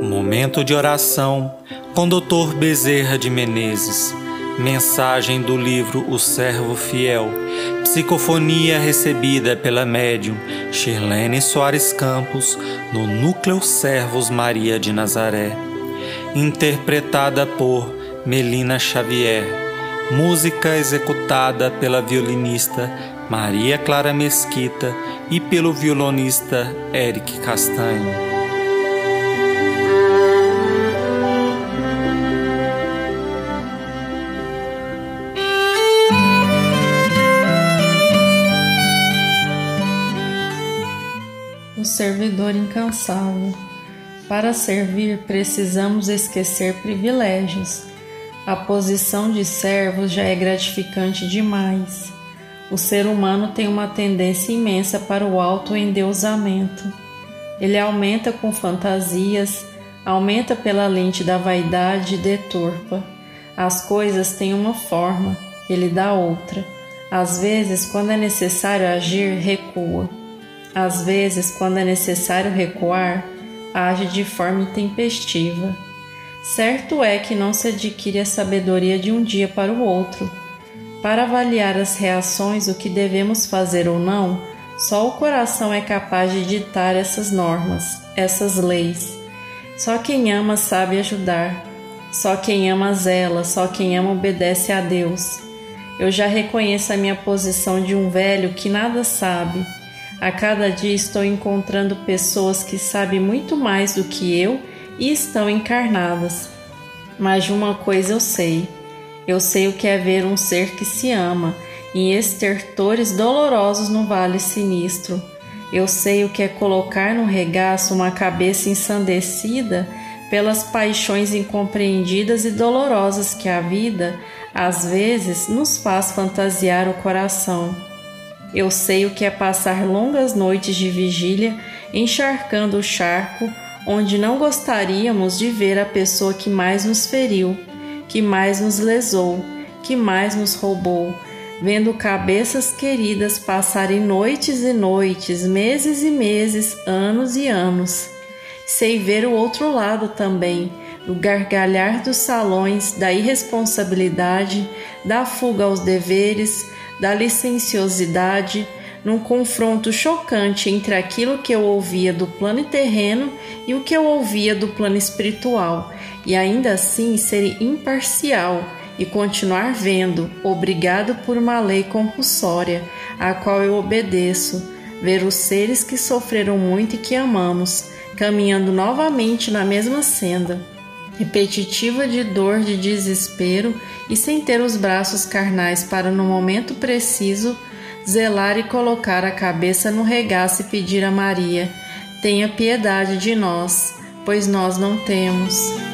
Momento de oração com Dr. Bezerra de Menezes. Mensagem do livro O Servo Fiel. Psicofonia recebida pela médium Shirlene Soares Campos no Núcleo Servos Maria de Nazaré. Interpretada por Melina Xavier. Música executada pela violinista Maria Clara Mesquita e pelo violonista Eric Castanho. Servidor incansável. Para servir, precisamos esquecer privilégios. A posição de servo já é gratificante demais. O ser humano tem uma tendência imensa para o autoendeusamento. Ele aumenta com fantasias, aumenta pela lente da vaidade e deturpa. As coisas têm uma forma, ele dá outra. Às vezes, quando é necessário agir, recua. Às vezes, quando é necessário recuar, age de forma intempestiva. Certo é que não se adquire a sabedoria de um dia para o outro. Para avaliar as reações, o que devemos fazer ou não, só o coração é capaz de ditar essas normas, essas leis. Só quem ama sabe ajudar. Só quem ama zela, só quem ama obedece a Deus. Eu já reconheço a minha posição de um velho que nada sabe a cada dia estou encontrando pessoas que sabem muito mais do que eu e estão encarnadas. Mas de uma coisa eu sei: eu sei o que é ver um ser que se ama em estertores dolorosos no vale sinistro. Eu sei o que é colocar no regaço uma cabeça ensandecida pelas paixões incompreendidas e dolorosas que a vida, às vezes, nos faz fantasiar o coração. Eu sei o que é passar longas noites de vigília encharcando o charco onde não gostaríamos de ver a pessoa que mais nos feriu, que mais nos lesou, que mais nos roubou, vendo cabeças queridas passarem noites e noites, meses e meses, anos e anos. Sei ver o outro lado também, do gargalhar dos salões, da irresponsabilidade, da fuga aos deveres, da licenciosidade, num confronto chocante entre aquilo que eu ouvia do plano terreno e o que eu ouvia do plano espiritual, e ainda assim ser imparcial e continuar vendo, obrigado por uma lei compulsória, a qual eu obedeço, ver os seres que sofreram muito e que amamos, caminhando novamente na mesma senda repetitiva de dor, de desespero e sem ter os braços carnais para, no momento preciso, zelar e colocar a cabeça no regaço e pedir a Maria: tenha piedade de nós, pois nós não temos.